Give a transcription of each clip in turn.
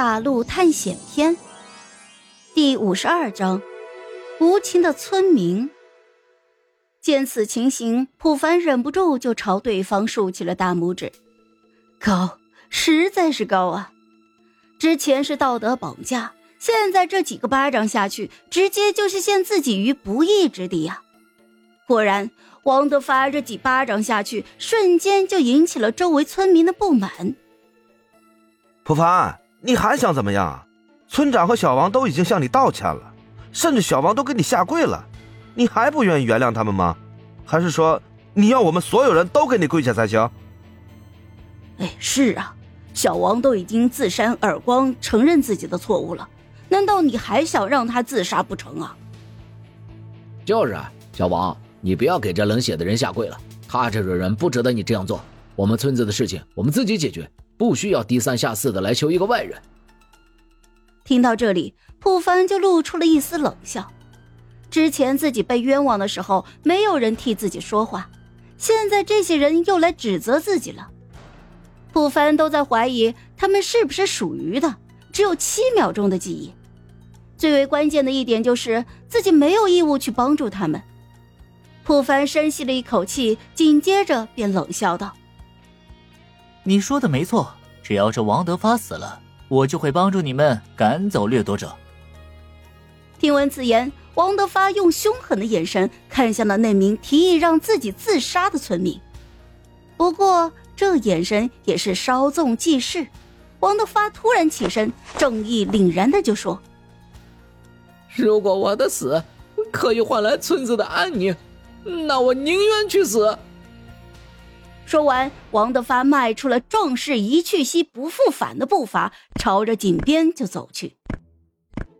大陆探险篇第五十二章：无情的村民。见此情形，普凡忍不住就朝对方竖起了大拇指，高，实在是高啊！之前是道德绑架，现在这几个巴掌下去，直接就是陷自己于不义之地呀！果然，王德发这几巴掌下去，瞬间就引起了周围村民的不满。普凡，你还想怎么样？村长和小王都已经向你道歉了，甚至小王都给你下跪了，你还不愿意原谅他们吗？还是说你要我们所有人都给你跪下才行？哎，是啊，小王都已经自扇耳光，承认自己的错误了，难道你还想让他自杀不成啊？就是啊，小王，你不要给这冷血的人下跪了，他这种人不值得你这样做。我们村子的事情，我们自己解决。不需要低三下四的来求一个外人。听到这里，普凡就露出了一丝冷笑。之前自己被冤枉的时候，没有人替自己说话，现在这些人又来指责自己了。普凡都在怀疑他们是不是属于的。只有七秒钟的记忆，最为关键的一点就是自己没有义务去帮助他们。普凡深吸了一口气，紧接着便冷笑道。你说的没错，只要这王德发死了，我就会帮助你们赶走掠夺者。听闻此言，王德发用凶狠的眼神看向了那名提议让自己自杀的村民。不过，这眼神也是稍纵即逝。王德发突然起身，正义凛然的就说：“如果我的死可以换来村子的安宁，那我宁愿去死。”说完，王德发迈出了壮士一去兮不复返的步伐，朝着井边就走去。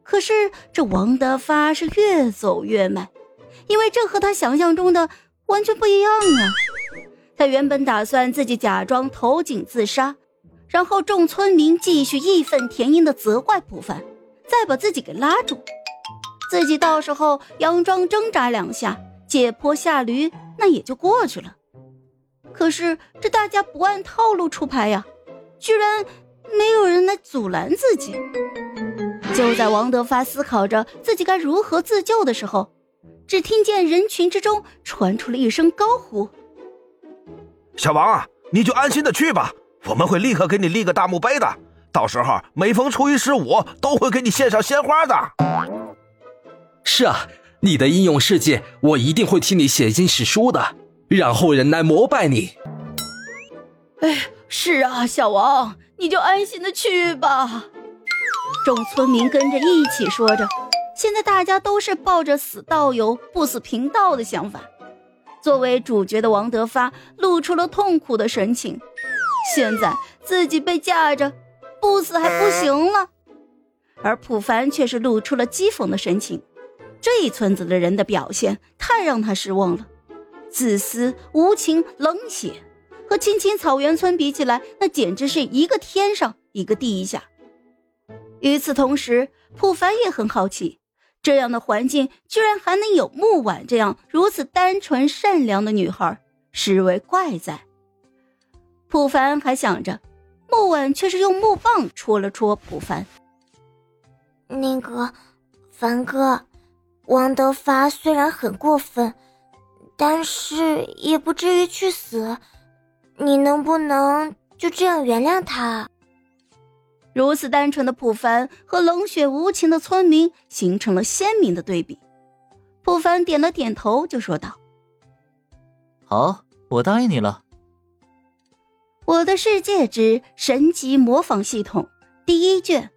可是这王德发是越走越慢，因为这和他想象中的完全不一样啊！他原本打算自己假装投井自杀，然后众村民继续义愤填膺的责怪普凡，再把自己给拉住，自己到时候佯装挣扎两下，解剖下驴，那也就过去了。可是这大家不按套路出牌呀，居然没有人来阻拦自己。就在王德发思考着自己该如何自救的时候，只听见人群之中传出了一声高呼：“小王啊，你就安心的去吧，我们会立刻给你立个大墓碑的，到时候每逢初一十五都会给你献上鲜花的。”是啊，你的英勇事迹，我一定会替你写进史书的。让后人来膜拜你。哎，是啊，小王，你就安心的去吧。众村民跟着一起说着。现在大家都是抱着死道友不死贫道的想法。作为主角的王德发露出了痛苦的神情。现在自己被架着，不死还不行了。而普凡却是露出了讥讽的神情。这一村子的人的表现太让他失望了。自私、无情、冷血，和青青草原村比起来，那简直是一个天上一个地下。与此同时，普凡也很好奇，这样的环境居然还能有木婉这样如此单纯善良的女孩，实为怪哉。普凡还想着，木婉却是用木棒戳了戳普凡。那个，凡哥，王德发虽然很过分。但是也不至于去死，你能不能就这样原谅他？如此单纯的普凡和冷血无情的村民形成了鲜明的对比。普凡点了点头，就说道：“好，我答应你了。”《我的世界之神级模仿系统》第一卷